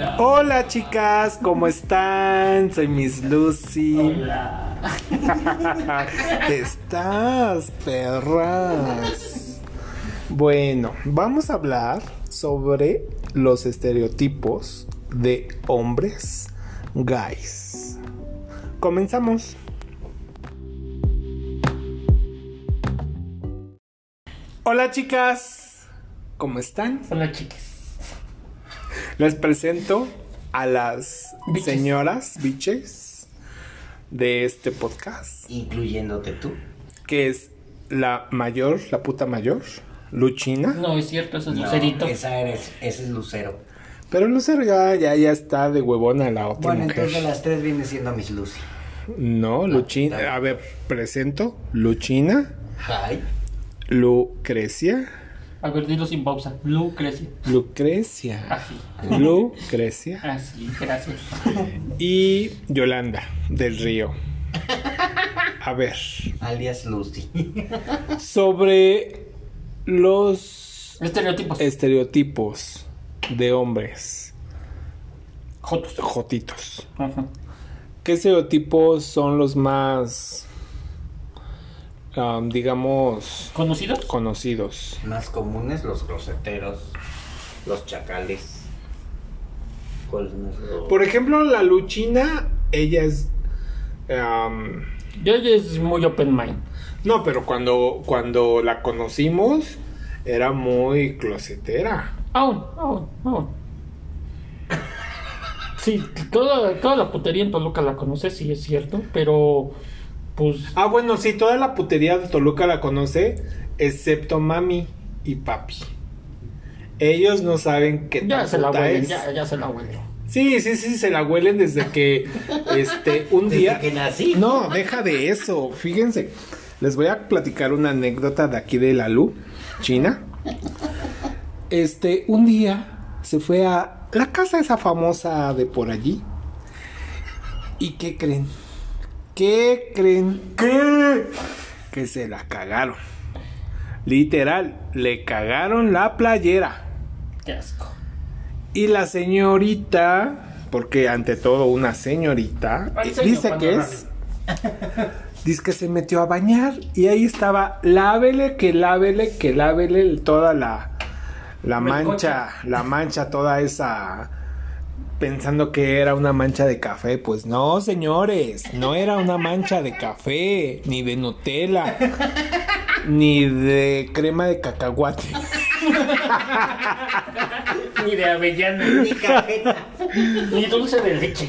Hola. Hola chicas, ¿cómo están? Soy Miss Lucy. Hola. Estás, perras. Bueno, vamos a hablar sobre los estereotipos de hombres guys. Comenzamos. Hola chicas, ¿cómo están? Hola, chicas. Les presento a las Biches. señoras biches de este podcast, Incluyéndote tú. que es la mayor, la puta mayor, Luchina. No, es cierto, eso es No, Lucerito. esa eres, ese es Lucero. Pero Lucero ya, ya, ya está de huevona la otra Bueno, mujer. entonces de las tres viene siendo Miss Lucy. No, Luchina. está bien. A ver, presento Luchina, Hi. Lucrecia, A ver, dilo sin pausa. Lucrecia. Lucrecia, Así. Lucrecia Así, gracias. y Yolanda del Río. A ver, Alias Lucy. sobre los Estereotipos. estereotipos de hombres Jotos. jotitos. Ajá. ¿Qué estereotipos son los más, um, digamos, ¿Conocidos? conocidos? Más comunes, los groseteros, los chacales. ¿Cuál es más lo- Por ejemplo, la Luchina, ella es... um, ella es muy open mind. no, pero cuando, cuando la conocimos era muy closetera. Aún, aún, aún. Sí, toda, toda la putería en Toluca la conoce, sí es cierto, pero pues Ah, bueno, sí, toda la putería de Toluca la conoce, excepto mami y papi. Ellos no saben qué ya tan se la huelen, es. ya, ya se la huelen. Sí, sí, sí, se la huelen desde que, este, un Desde día... que nací. No, deja de eso, fíjense. Les voy a platicar una anécdota de aquí de la Lu, China. Este, un día se fue a la casa esa famosa de por allí. ¿Y qué creen? ¿Qué creen? ¿Qué? Que se la cagaron. Literal, le cagaron la playera. Qué asco. Y la señorita, porque ante todo una señorita, Ay, eh, señor, dice que es, dice que se metió a bañar y ahí estaba, lávele, que lávele, que lávele toda la, la mancha, la mancha, toda esa, pensando que era una mancha de café. Pues no, señores, no era una mancha de café, ni de Nutella, ni de crema de cacahuate. Ni de avellana, Ni cajeta. ni dulce de leche.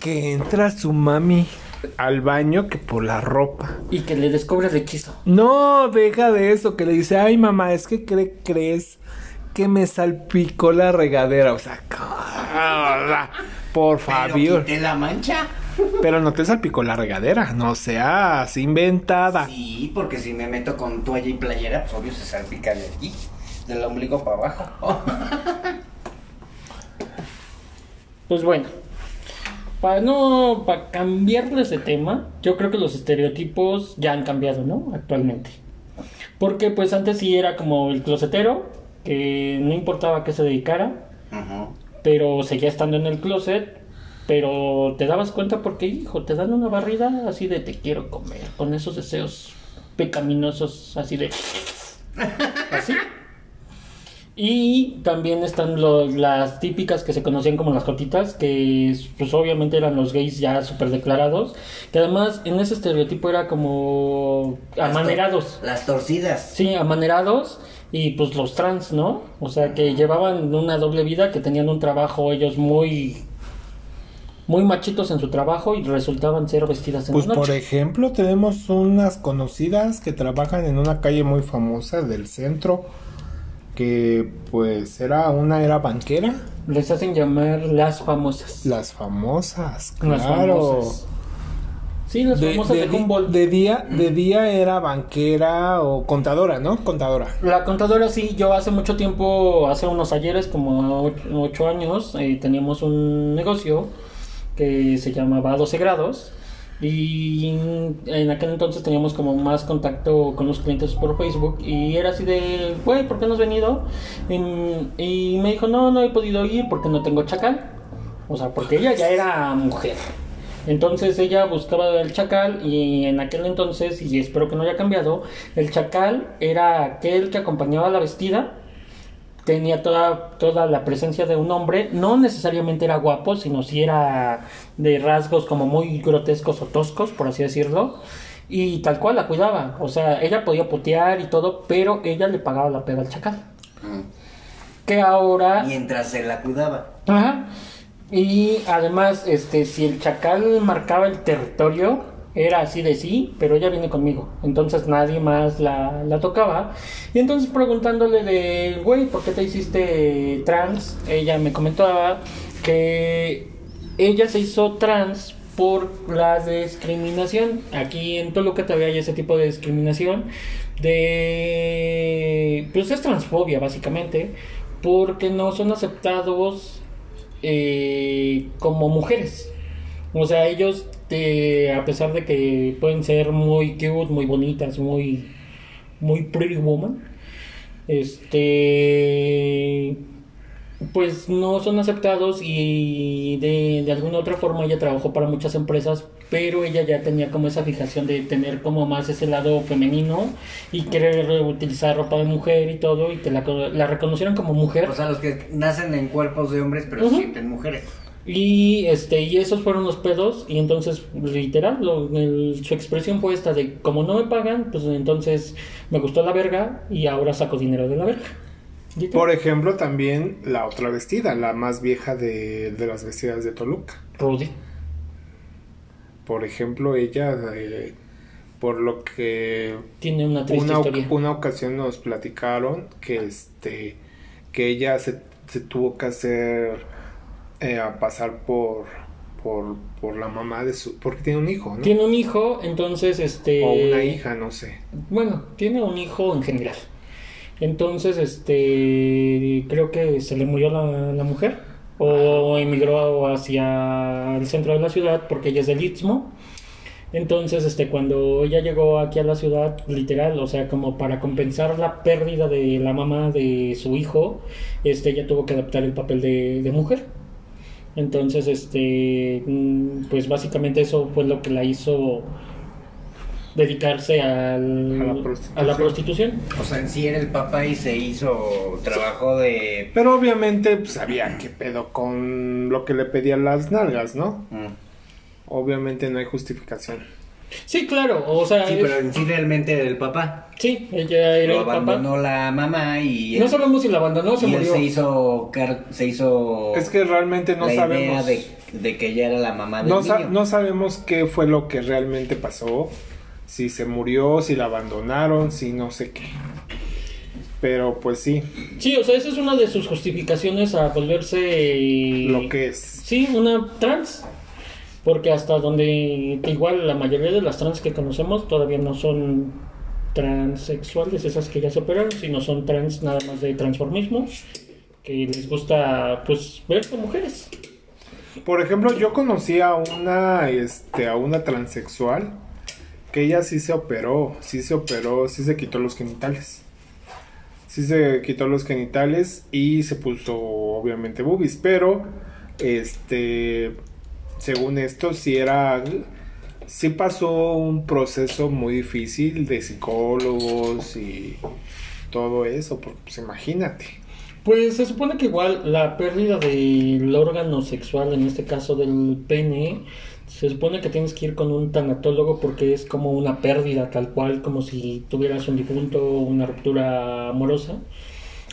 que entra su mami al baño que por la ropa. Y que le descubre el hechizo. No, deja de eso, que le dice, ay mamá, es que cre- crees que me salpicó la regadera. O sea, por Pero favor. quité la mancha. Pero no te salpicó la regadera, no seas inventada. Sí, porque si me meto con toalla y playera, pues obvio se salpica de aquí. Del ombligo para abajo. Pues bueno, para no, para cambiarles de tema, yo creo que los estereotipos ya han cambiado, ¿no? Actualmente. Porque pues antes sí era como el closetero, que no importaba a qué se dedicara, Ujú. pero seguía estando en el closet, pero te dabas cuenta porque, hijo, te dan una barrida así de te quiero comer, con esos deseos pecaminosos, así de... Así. Y también están las típicas que se conocían como las jotitas, que pues obviamente eran los gays ya súper declarados, que además en ese estereotipo era como Las tor- amanerados. Las torcidas. Sí, amanerados y pues los trans, ¿no? O sea, que llevaban una doble vida, que tenían un trabajo ellos muy muy machitos en su trabajo y resultaban ser vestidas en Pues la por noche. ejemplo, tenemos unas conocidas que trabajan en una calle muy famosa del centro, que pues era una era banquera, Les hacen llamar las famosas. las famosas, Las claro. famosas. Sí, las De, famosas de, Humboldt. de día, de día era banquera o contadora, ¿no? Contadora. La contadora sí, yo hace mucho tiempo, hace unos ayeres, como ocho, ocho años, eh, teníamos un negocio que se llamaba 12 grados Y en aquel entonces teníamos como más contacto con los clientes por Facebook y era así de, güey, ¿por qué no has venido? Y, y me dijo, no, no he podido ir porque no tengo chacal. O sea, porque ella ya era mujer. Entonces ella buscaba el chacal y en aquel entonces, y espero que no haya cambiado, el chacal era aquel que acompañaba a la vestida, tenía toda, toda la presencia de un hombre, no necesariamente era guapo, sino si era de rasgos como muy grotescos o toscos, por así decirlo, y tal cual la cuidaba, o sea, ella podía putear y todo, pero ella le pagaba la peda al chacal. Que ahora... Mientras se la cuidaba. Ajá. Y además, este, si el chacal marcaba el territorio, era así de sí, pero ella viene conmigo. Entonces nadie más la, la tocaba. Y entonces preguntándole de, güey, ¿por qué te hiciste trans? Ella me comentaba que ella se hizo trans por la discriminación. Aquí en Toluca todavía hay ese tipo de discriminación. De. Pues es transfobia, básicamente. Porque no son aceptados eh, como mujeres. O sea, ellos, eh, a pesar de que pueden ser muy cute, muy bonitas, muy, muy pretty woman, este, pues no son aceptados y de, de alguna otra forma ella trabajó para muchas empresas, pero ella ya tenía como esa fijación de tener como más ese lado femenino y querer utilizar ropa de mujer y todo y te la, la reconocieron como mujer. O sea, los que nacen en cuerpos de hombres pero Ujú. se sienten mujeres. Y este y esos fueron los pedos y entonces literal lo- el- su expresión fue esta de como no me pagan pues entonces me gustó la verga y ahora saco dinero de la verga. Por ejemplo, también la otra vestida, la más vieja de, de las vestidas de Toluca. Rudy. Por ejemplo, ella, eh, por lo que Tiene una triste una, historia. una ocasión nos platicaron que este que ella se, se tuvo que hacer eh, a pasar por, por por la mamá de su porque tiene un hijo, ¿no? Tiene un hijo, entonces este o una hija, no sé. Bueno, tiene un hijo en general. Entonces, este, creo que se le murió la, la mujer o emigró hacia el centro de la ciudad porque ella es del Istmo. Entonces, este, cuando ella llegó aquí a la ciudad, literal, o sea, como para compensar la pérdida de la mamá de su hijo, este, ella tuvo que adaptar el papel de, de mujer. Entonces, este, mm, pues básicamente eso fue lo que la hizo dedicarse al- A la prostitución. a la prostitución. O sea, en sí era el papá y se hizo trabajo de... Pero obviamente pues, sabía qué pedo con lo que le pedían las nalgas, ¿no? Mm. Obviamente no hay justificación. Sí, claro, o sea, Sí, pero en sí realmente era el papá. sí, ella era Lo el papá. abandonó la mamá y... No sabemos si la abandonó o se y él se hizo, se hizo Es que realmente no la sabemos. idea de, de que ella era la mamá del No, sa- niño. no sabemos qué fue lo que realmente pasó. Si se murió, si la abandonaron, si no sé qué. Pero pues sí, Sí, o sea, esa es una de sus justificaciones a volverse lo que es. Sí, una trans. Porque hasta donde igual la mayoría de las trans que conocemos todavía no son transexuales, esas que ya se operaron, sino son trans nada más de transformismo, que les gusta pues verse mujeres. Por ejemplo, yo conocí a una, este, a una transexual que ella sí se operó, sí se operó, sí se quitó los genitales. Sí se quitó los genitales y se puso obviamente boobies, pero este, según esto sí era, sí pasó un proceso muy difícil de psicólogos y todo eso, pues imagínate. Pues se supone que igual la pérdida del órgano sexual, en este caso del pene, se supone que tienes que ir con un tanatólogo porque es como una pérdida tal cual, como si tuvieras un difunto o una ruptura amorosa.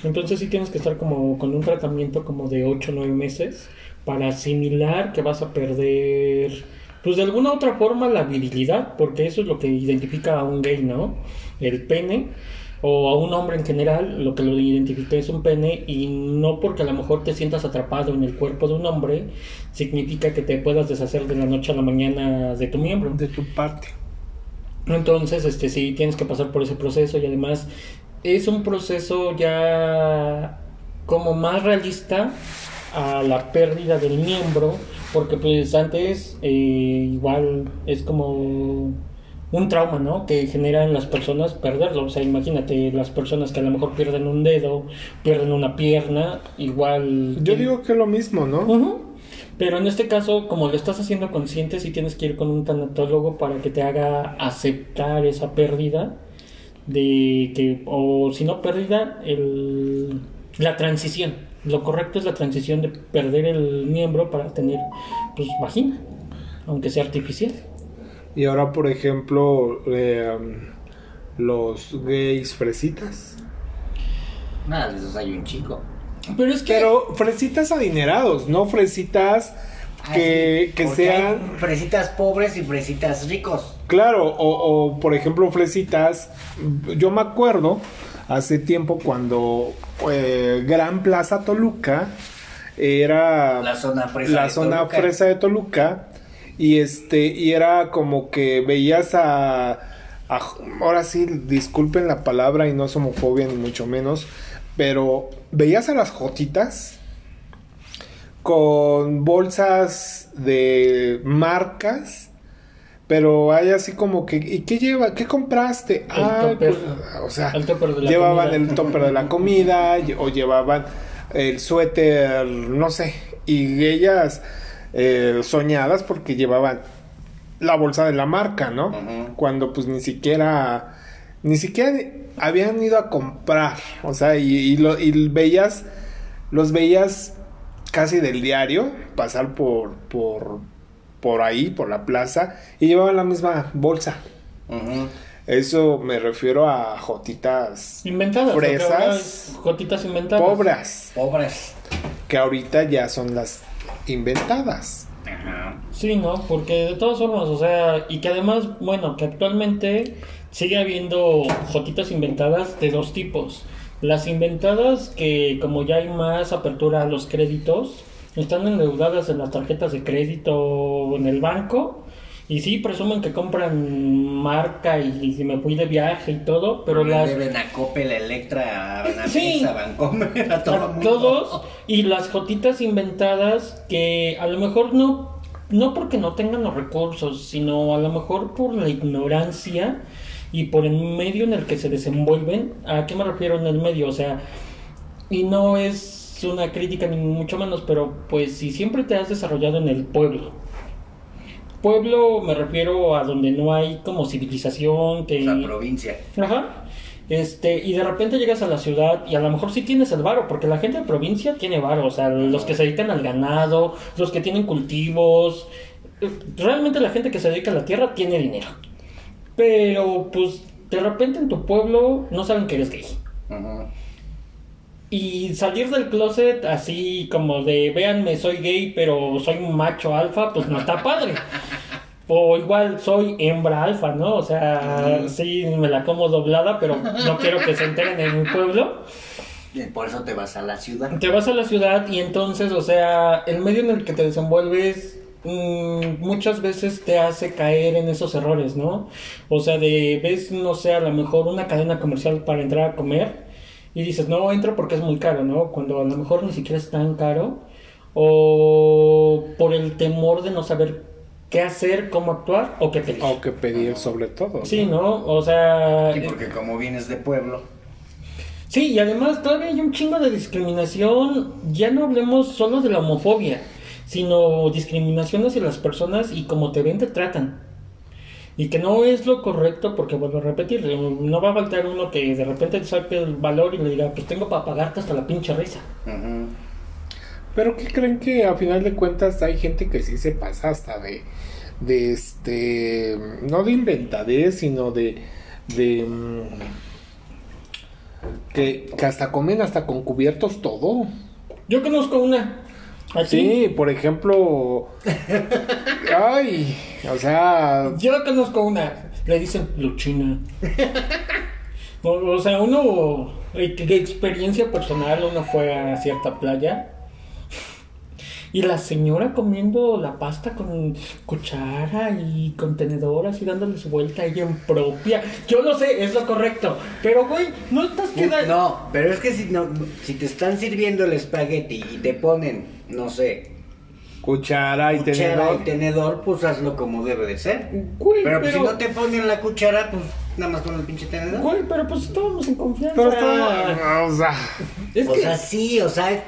Entonces sí tienes que estar como con un tratamiento como de 8 o 9 meses para asimilar que vas a perder, pues de alguna otra forma la virilidad, porque eso es lo que identifica a un gay, ¿no? El pene o a un hombre en general, lo que lo identifica es un pene y no porque a lo mejor te sientas atrapado en el cuerpo de un hombre, significa que te puedas deshacer de la noche a la mañana de tu miembro. De tu parte. Entonces, este sí tienes que pasar por ese proceso y además es un proceso ya como más realista a la pérdida del miembro Porque pues antes eh, igual es como un trauma, ¿no? Que generan las personas perderlo. O sea, imagínate las personas que a lo mejor pierden un dedo, pierden una pierna, igual... Yo digo que lo mismo, ¿no? Pero en este caso, como lo estás haciendo consciente, sí tienes que ir con un tanatólogo para que te haga aceptar esa pérdida de que, o si no pérdida, el, la transición. Lo correcto es la transición de perder el miembro para tener, pues, vagina, aunque sea artificial. Y ahora, por ejemplo, eh, los gays fresitas. Nada, de esos hay un chico. Pero es que... Pero fresitas adinerados, no fresitas que, Ah, que porque sean... hay fresitas pobres y fresitas ricos. Claro, o, o, por ejemplo fresitas, yo me acuerdo hace tiempo cuando eh, Gran Plaza Toluca era La zona fresa la de zona Toluca. fresa de Toluca y este y era como que veías a, a- ahora sí disculpen la palabra y no es homofobia ni mucho menos pero veías a las jotitas con bolsas de marcas pero hay así como que ¿y qué lleva? ¿qué compraste? El Ay, topper. o sea, El topper de la llevaban comida. el topper de la comida o llevaban el suéter, no sé, y ellas eh, soñadas porque llevaban la bolsa de la marca, ¿no? Cuando pues ni siquiera, ni siquiera habían ido a comprar, o sea, y, y lo, y veías, los veías casi del diario pasar por, por, por ahí, por la plaza, y llevaban la misma bolsa. Eso me refiero a jotitas Inventadas. Fresas. es Jotitas inventadas. pobres, Pobres. que ahorita ya son las inventadas. Ajá. Sí, ¿no? Porque de todas formas, o sea, y que además, bueno, que actualmente sigue habiendo jotitas inventadas de dos tipos. Las inventadas que como ya hay más apertura a los créditos, están endeudadas en las tarjetas de crédito en el banco y sí presumen que compran marca y, y me fui de viaje y todo, pero Le las deben a Coppel, Electra, a Sí. a a todo a mundo. todos y las jotitas inventadas que a lo mejor no no porque no tengan los recursos sino a lo mejor por la ignorancia y por el medio en el que se desenvuelven a qué me refiero en el medio o sea y no es una crítica ni mucho menos pero pues si siempre te has desarrollado en el pueblo pueblo me refiero a donde no hay como civilización que La provincia. Ajá. Este, y de repente llegas a la ciudad y a lo mejor sí tienes el varo, porque la gente de provincia tiene varo, o sea, los que se dedican al ganado, los que tienen cultivos, realmente la gente que se dedica a la tierra tiene dinero. Pero pues de repente en tu pueblo no saben que eres gay. Ujú. Y salir del closet así como de, véanme, soy gay, pero soy un macho alfa, pues no está padre. O igual soy hembra alfa, ¿no? O sea, sí me la como doblada, pero no quiero que se enteren en mi pueblo. Y Por eso te vas a la ciudad. Te vas a la ciudad y entonces, o sea, el medio en el que te desenvuelves mm, muchas veces te hace caer en esos errores, ¿no? O sea, de ves, no sé, a lo mejor una cadena comercial para entrar a comer y dices, no, entro porque es muy caro, ¿no? Cuando a lo mejor ni siquiera es tan caro o por el temor de no saber qué hacer, cómo actuar o qué pedir. O que pedir sobre todo. Sí, ¿no? O sea... Sí, porque como vienes de pueblo. Sí, y además todavía hay un chingo de discriminación. Ya no hablemos solo de la homofobia, sino discriminación hacia las personas y como te ven te tratan. Y que no es lo correcto porque vuelvo a repetir, no va a faltar uno que de repente te saque el valor y le diga, pues tengo para pagarte hasta la pinche risa. Pero ¿qué creen que a final de cuentas hay gente que sí se pasa hasta de, de este, no de inventadez, sino de, de, mm, que, que hasta comen hasta con cubiertos todo. Yo conozco una. Aquí. Sí, por ejemplo, ay, o sea, Yo conozco una. Le dicen Luchina. O, o sea, uno, eh, que- que experiencia personal, uno fue a cierta playa y la señora comiendo la pasta con cuchara y contenedor así dándole su vuelta a ella en propia. Yo lo sé, es lo correcto, pero güey, no estás quedando. No, pero es que si, no, si te están sirviendo el espagueti y te ponen, no sé, Cuchara y cuchara tenedor. y tenedor, pues hazlo como debe de ser. Güey, Pero, pues, pero- si no te ponen la cuchara, pues nada más con el pinche tenedor. Güey, pero pues estábamos en confianza. Pero está- o sea, Es o que... sea, sí, o sea,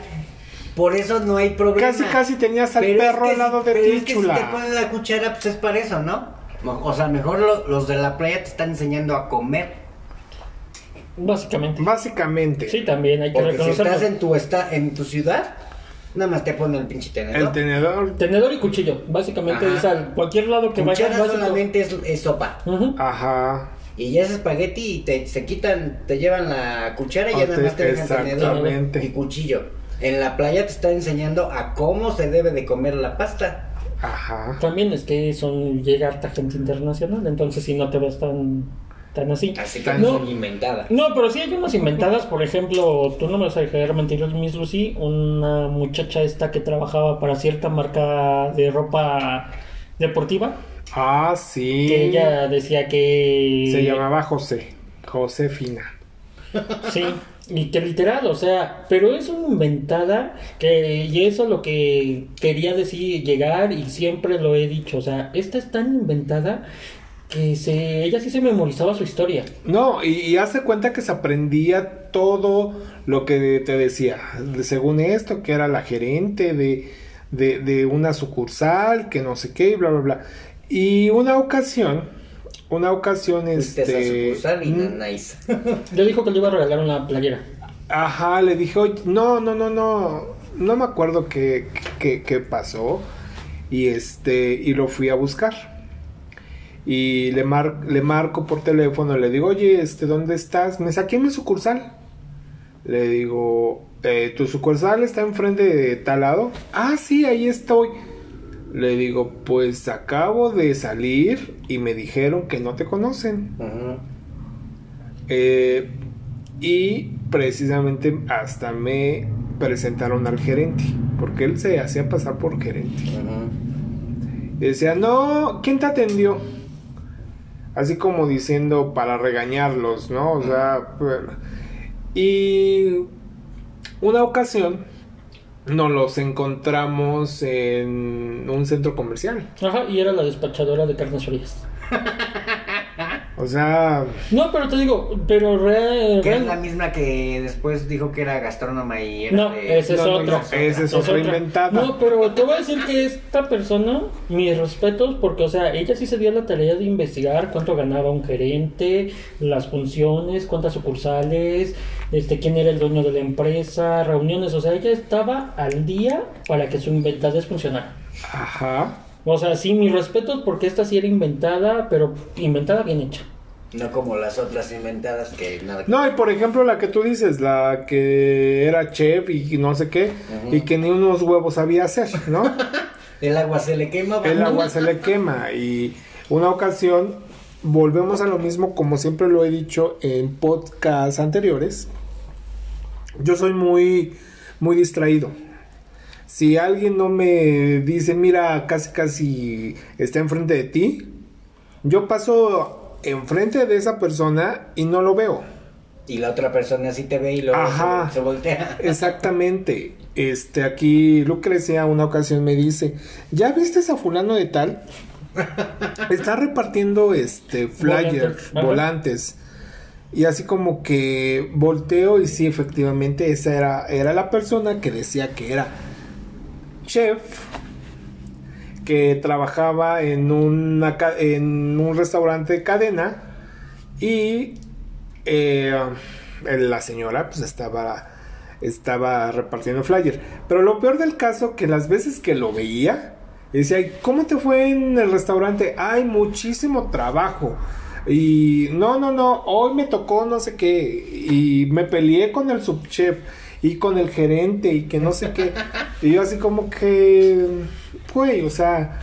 por eso no hay problema. Casi, casi tenías al Pero es perro que al lado si- de pero ti, es que chula. si te ponen la cuchara, pues es para eso, ¿no? O sea, mejor lo- los de la playa te están enseñando a comer. Básicamente. Básicamente, Sí, también hay que Porque si reconocerlo. estás en tu, esta, en tu ciudad, nada más te ponen el pinche tenedor. el tenedor. Tenedor y cuchillo. Básicamente Ajá. es cualquier lado que Cuchara vayas. básico. solamente es, es sopa. Ajá. Y ya es espagueti y te, se quitan, te llevan la cuchara y ya nada más te dejan tenedor exactamente. y cuchillo. En la playa te está enseñando a cómo se debe de comer la pasta. Ajá. También es que son llega harta gente internacional, entonces si no te ves tan, tan así. Así que Tan- no No. son inventadas. No, pero sí hay unas inventadas, por ejemplo, tú no me vas a dejar mentir, Miss Lucy, una muchacha esta que trabajaba para cierta marca de ropa deportiva, Ah, sí. que ella decía que... Se llamaba José. Josefina. Sí, y que literal, o sea, pero es una inventada que, y eso es lo que quería decir, llegar, y siempre lo he dicho, o sea, esta es tan inventada que se, ella sí se memorizaba su historia. No, y, hace cuenta que se aprendía todo lo que te decía. Según esto, que era la gerente de, de, de una sucursal, que no sé qué, y bla, bla, bla. Y una ocasión, una ocasión, a este... sucursal y mm, nice. Le dijo que le iba a regalar una playera. Ajá, le dije, "Oye, no, no, no, no, no me acuerdo qué, qué, qué pasó. Y este, y lo fui a buscar. Y le, mar- le marco por teléfono, le digo, oye, este, ¿dónde estás? Me saqué mi sucursal. Le digo, "Eh, ¿tu sucursal está enfrente de tal lado? Ah, sí, ahí estoy. Le digo, pues acabo de salir y me dijeron que no te conocen. Eh, y precisamente hasta me presentaron al gerente, porque él se hacía pasar por gerente. Y decía, no, ¿quién te atendió? Así como diciendo para regañarlos, ¿no? O sea, y una ocasión nos los encontramos en un centro comercial. Ajá, y era la despachadora de carnes frías. O sea, No, pero te digo, pero real... Que es la misma que después dijo que era gastrónoma y era No, de- esa es no, no, esa es otra inventada. No, pero te voy a decir que esta persona, mis respetos, porque, o sea, ella sí se dio la tarea de investigar cuánto ganaba un gerente, las funciones, cuántas sucursales, este, quién era el dueño de la empresa, reuniones, o sea, ella estaba al día para que su inventadez funcionara. ajá. O sea, sí, mis respetos porque esta sí era inventada, pero inventada bien hecha. No como las otras inventadas que nada No, y por ejemplo la que tú dices, la que era chef y no sé qué, y que ni unos huevos sabía hacer, ¿no? El agua se le quema. El ¿no? agua se le quema y una ocasión volvemos a lo mismo como siempre lo he dicho en podcasts anteriores. Yo soy muy muy distraído. Si alguien no me dice, mira, casi casi está enfrente de ti, yo paso enfrente de esa persona y no lo veo. Y la otra persona sí te ve y luego Ajá. se, se voltea. Exactamente. Este, aquí Lucrecia una ocasión me dice, ¿ya viste a fulano de tal? Está repartiendo este flyers, Volantes. Volantes. Y así como que volteo y sí, efectivamente, esa era, era la persona que decía que era chef, que trabajaba en, en un restaurante de cadena y eh, la señora pues estaba, estaba repartiendo flyer. Pero lo peor del caso que las veces que lo veía, decía, "Ay, ¿cómo te fue en el restaurante? Hay muchísimo trabajo. Y no, no, no, hoy me tocó no sé qué. Y me peleé con el subchef y con el gerente y que no sé qué. Y yo así como que, güey, o sea,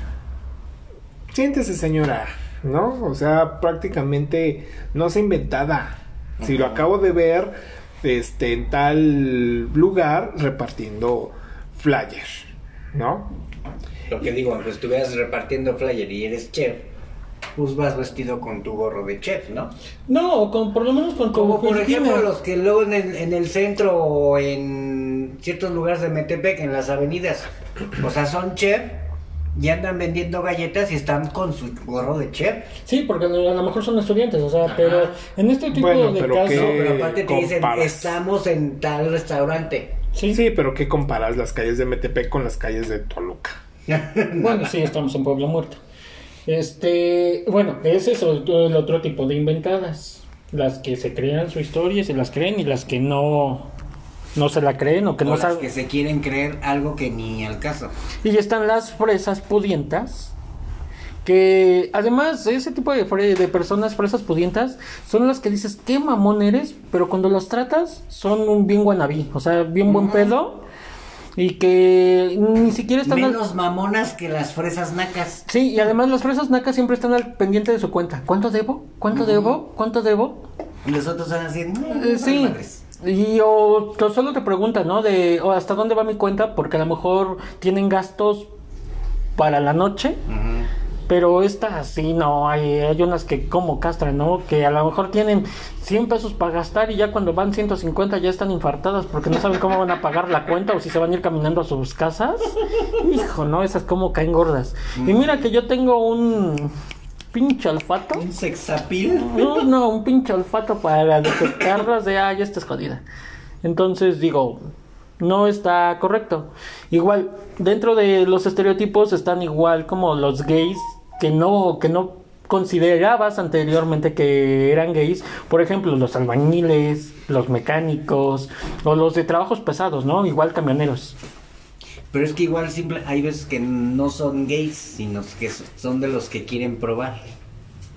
siéntese señora, ¿no? O sea, prácticamente no se inventada. Si lo acabo de ver este, en tal lugar repartiendo flyer, ¿no? Lo que digo, aunque estuvieras repartiendo flyer y eres chef, pues vas vestido con tu gorro de chef, ¿no? No, con, por lo menos con tu Como por ejemplo los que luego en el, en el centro o en ciertos lugares de Metepec, en las avenidas, O sea, son chef y andan vendiendo galletas y están con su gorro de chef. Sí, porque a lo mejor son estudiantes, o sea, Ajá. pero en este tipo Bueno, de casos... No, pero aparte te dicen, comparas. estamos en tal restaurante. Sí, Sí, pero ¿qué comparas las calles de Metepec con las calles de Toluca? Bueno, sí, estamos en Pueblo Muerto. Este, bueno, ese es el, el otro tipo de inventadas. Las que se crean su historia y se las creen y las que no, no se la creen o que o no las saben. que se quieren creer algo que ni al caso. Y están las fresas pudientas. Que además ese tipo de, fre- de personas fresas pudientas son las que dices, qué mamón eres, pero cuando las tratas son un bien guanabí, o sea, bien buen pedo. Y que ni siquiera están al- Menos mamonas que las fresas nacas. Sí, y además las fresas nacas siempre están al pendiente de su cuenta. ¿Cuánto debo? ¿Cuánto debo? ¿Cuánto debo? Y los otros van así, "No, Eh, sí. madres". Y o, o solo te preguntan, ¿no? De o hasta dónde va mi cuenta, porque a lo mejor tienen gastos para la noche. Ujú. Pero estas sí, no, hay, hay unas que como castran, ¿no? Que a lo mejor tienen 100 pesos para gastar y ya cuando van 150 ya están infartadas porque no saben cómo van a pagar la cuenta o si se van a ir caminando a sus casas. Hijo, ¿no? Esas como caen gordas. Y mira que yo tengo un pinche olfato. Un sexapil. No, no, un pinche olfato para detectarlas de, ah, ya estás jodida. Entonces digo, no está correcto. Igual, dentro de los estereotipos están igual como los gays que no, que no considerabas anteriormente que eran gays. Por ejemplo, los albañiles, los mecánicos, o los de trabajos pesados, ¿no? Igual camioneros. Pero es que igual simple, hay veces que no son gays, sino que son de los que quieren probar.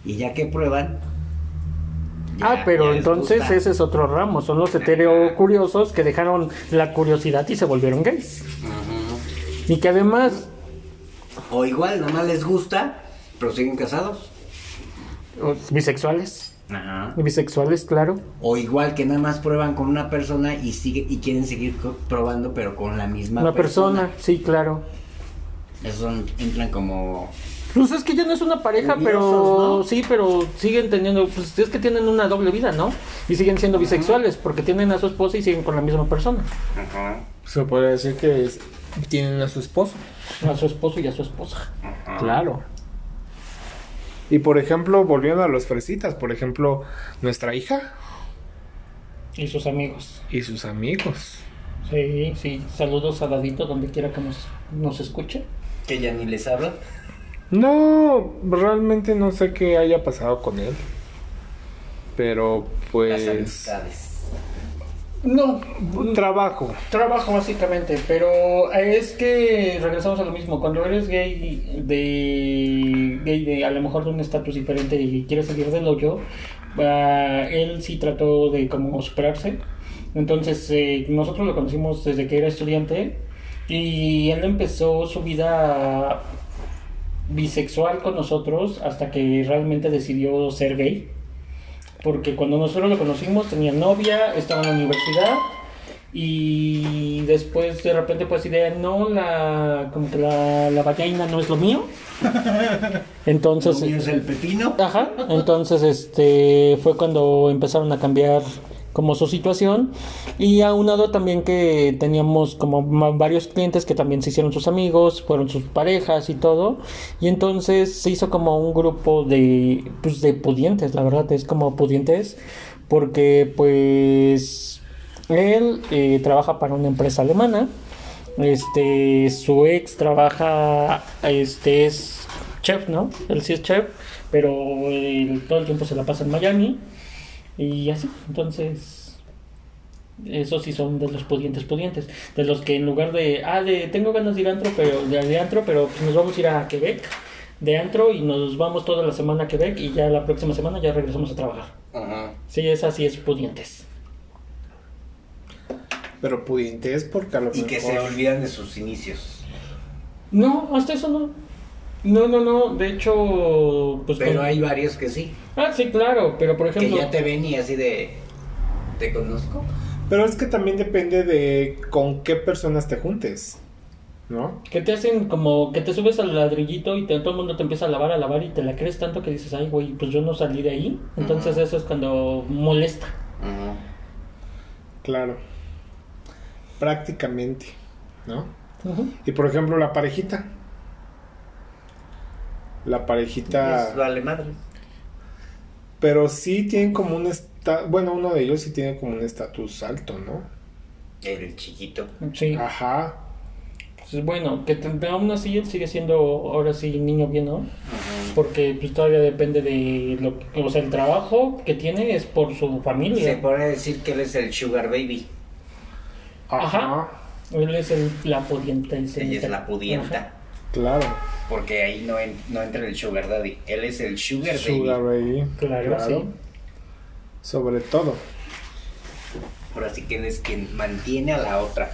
Y ya que prueban. ya- ah, pero entonces gusta. ese es otro ramo. Son los curiosos que dejaron la curiosidad y se volvieron gays. Ujú. Y que además O igual, nada más les gusta, pero siguen casados. o bisexuales. Ajá. Bisexuales, claro. O igual que nada más prueban con una persona y sigue y quieren seguir probando, pero con la misma Una persona, sí, claro. Esos son- entran como. Pues es que ya no es una pareja, pero sí, pero siguen teniendo, pues es que tienen una doble vida, ¿no? Y siguen siendo bisexuales porque tienen a su esposa y siguen con la misma persona. Ajá. Se podría decir que es- tienen a su esposo. A su esposo y a su esposa. Claro. Y por ejemplo, volviendo a los fresitas, por ejemplo, nuestra hija Y sus amigos. y sus amigos. Sí, sí. Saludos a Dadito donde quiera que nos, nos escuche. Que ya ni les hablan. No, realmente no sé qué haya pasado con él. Pero Las pues amistades. No, trabajo. Trabajo básicamente, pero es que regresamos a lo mismo. Cuando eres gay de, gay de a lo mejor de un estatus diferente y quieres salir del hoyo, ah, él sí trató de como superarse. Entonces eh, nosotros lo conocimos desde que era estudiante y él empezó su vida bisexual con nosotros hasta que realmente decidió ser gay. Porque cuando nosotros lo conocimos tenía novia, estaba en la universidad y después de repente pues idea, no, la, como que la, la vagina no es lo mío. Entonces... Lo mío es el pepino. Ajá, entonces este fue cuando empezaron a cambiar como su situación. Y aunado también que teníamos como varios clientes que también se hicieron sus amigos, fueron sus parejas y todo. Y entonces se hizo como un grupo de pues de pudientes, la verdad es como pudientes. Porque pues él eh, trabaja para una empresa alemana. Este su ex trabaja este es chef no él sí es chef pero él todo el tiempo se la pasa en Miami y así entonces esos sí son de los pudientes pudientes de los que en lugar de ah de tengo ganas de ir a antro pero de, de antro pero pues nos vamos a ir a Quebec de antro y nos vamos toda la semana a Quebec y ya la próxima semana ya regresamos a trabajar Ajá. sí esa sí es pudientes Pero pudiente es porque a lo Y que se olvidan de sus inicios. no hasta eso no no no no de hecho pues Pero con- hay varios que sí. ah sí claro pero por Que ejemplo ya te ven y así de. ¿Te conozco? Pero es que también depende de con qué personas te juntes. ¿No? Que te hacen como que te subes al ladrillito y te- todo el mundo te empieza a lavar, a lavar y te la crees tanto que dices, ay, güey, pues yo no salí de ahí. Entonces eso es cuando molesta. Ajá. Claro. Prácticamente. ¿No? Y por ejemplo, la parejita. La parejita. Vale madre. Pero sí tienen como un estatus. Bueno, uno de ellos sí tiene como un estatus alto, ¿no? El chiquito. Sí. Ajá. Pues bueno, que aún así él sigue siendo ahora sí niño bien, ¿no? Porque pues todavía depende de lo que, o sea, el trabajo que tiene es por su Se familia. podría decir que él es el sugar baby. Ajá. Ajá. Él es el, la pudienta. el Ella es la pudienta. Ajá. Claro. Porque ahí no, en- no entra el sugar daddy. Él es el sugar, Sugar baby. baby. Claro, sí. Sobre todo. Ahora sí que él es quien mantiene a la otra.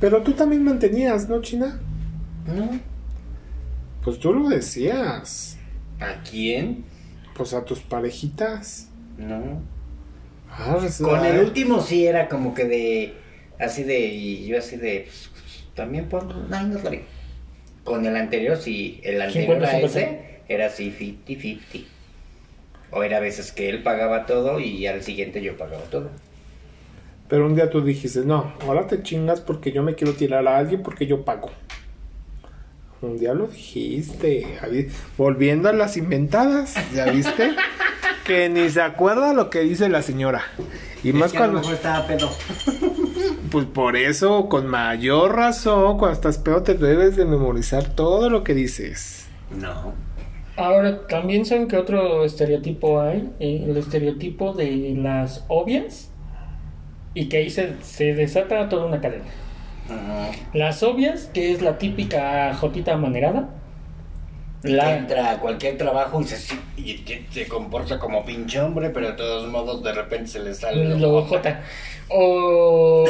Pero tú también mantenías, ¿no, China? ¿No? Pues tú lo decías. ¿A quién? Pues a tus parejitas. No. Ah, Con el ay, último sí era como que de. Así de. Y yo así de. pues, también. Ay, no sabía. Con el anterior sí. El anterior 50, a 50. ese era así 50-50. O era a veces que él pagaba todo y al siguiente yo pagaba todo. Pero un día tú dijiste, no, ahora te chingas porque yo me quiero tirar a alguien porque yo pago. Un día lo dijiste. Volviendo a las inventadas, ¿ya viste? que ni se acuerda lo que dice la señora. Y Es más que a lo cuando... mejor estaba pedo. Pues por eso, con mayor razón, cuando estás peor te debes de memorizar todo lo que dices. No. Ahora, también saben que otro estereotipo hay, Eh, el estereotipo de las obvias, y que ahí se, se desata toda una cadena. Las obvias, que es la típica jotita manerada. La, Entra a cualquier trabajo y se, y se comporta como pinche hombre, pero de todos modos de repente se le sale lo jota. O,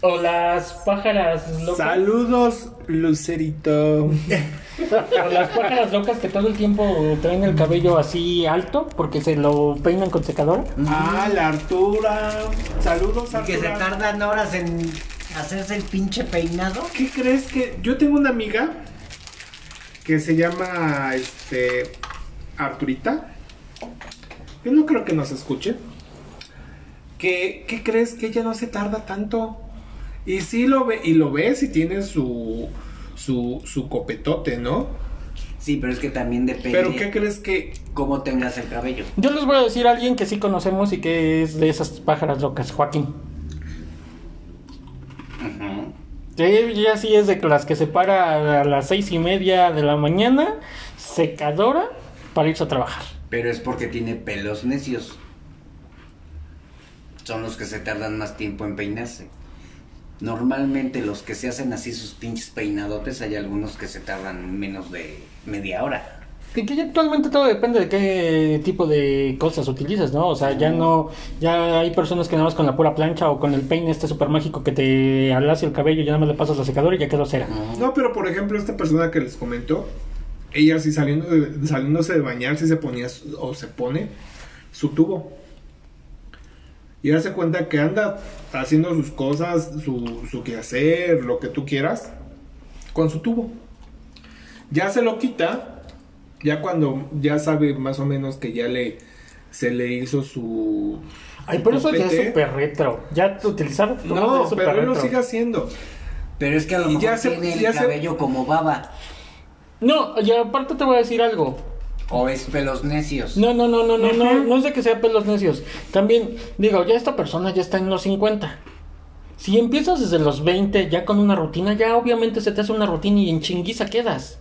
o las pájaras locas. Saludos, Lucerito. O las pájaras locas que todo el tiempo traen el cabello así alto porque se lo peinan con secadora. Ah, la Artura. Saludos, Y que se Artura. tardan horas en hacerse el pinche peinado. ¿Qué crees que yo tengo una amiga que se llama este Arturita? Yo no creo que nos escuche. ¿Qué, ¿Qué crees que ella no se tarda tanto? Y sí lo ve, y lo ves y tiene su su, su copetote, ¿no? Sí, pero es que también depende Pero ¿qué crees que cómo tengas el cabello. Yo les voy a decir a alguien que sí conocemos y que es de esas pájaras locas, Joaquín. Ella sí es de las que se para a las seis y media de la mañana, secadora, para irse a trabajar. Pero es porque tiene pelos necios. Son los que se tardan más tiempo en peinarse. Normalmente los que se hacen así sus pinches peinadotes, hay algunos que se tardan menos de media hora. Que, que ya actualmente todo depende de qué tipo de cosas utilizas, ¿no? O sea, ya no, ya hay personas que nada más con la pura plancha o con el peine este super mágico que te alacia el cabello y ya nada más le pasas la secadora y ya quedó cera. No, pero por ejemplo, esta persona que les comentó, ella sí saliendo de- saliéndose de bañar, sí se ponía o se pone su tubo. Y hace cuenta que anda haciendo sus cosas, su, su quehacer, lo que tú quieras, con su tubo. Ya se lo quita, ya cuando ya sabe más o menos que ya le se le hizo su. Ay, pero eso ya es súper retro. Ya utilizar No, pero él lo retro. sigue haciendo. Pero es que a lo Y mejor ya se- tiene ya el se- cabello como baba. No, y aparte te voy a decir algo. O es pelos necios. No, no, no, no, no, no, no es de que sea pelos necios. También, digo, ya esta persona ya está en los 50. Si empiezas desde los 20 ya con una rutina, ya obviamente se te hace una rutina y en chinguiza quedas.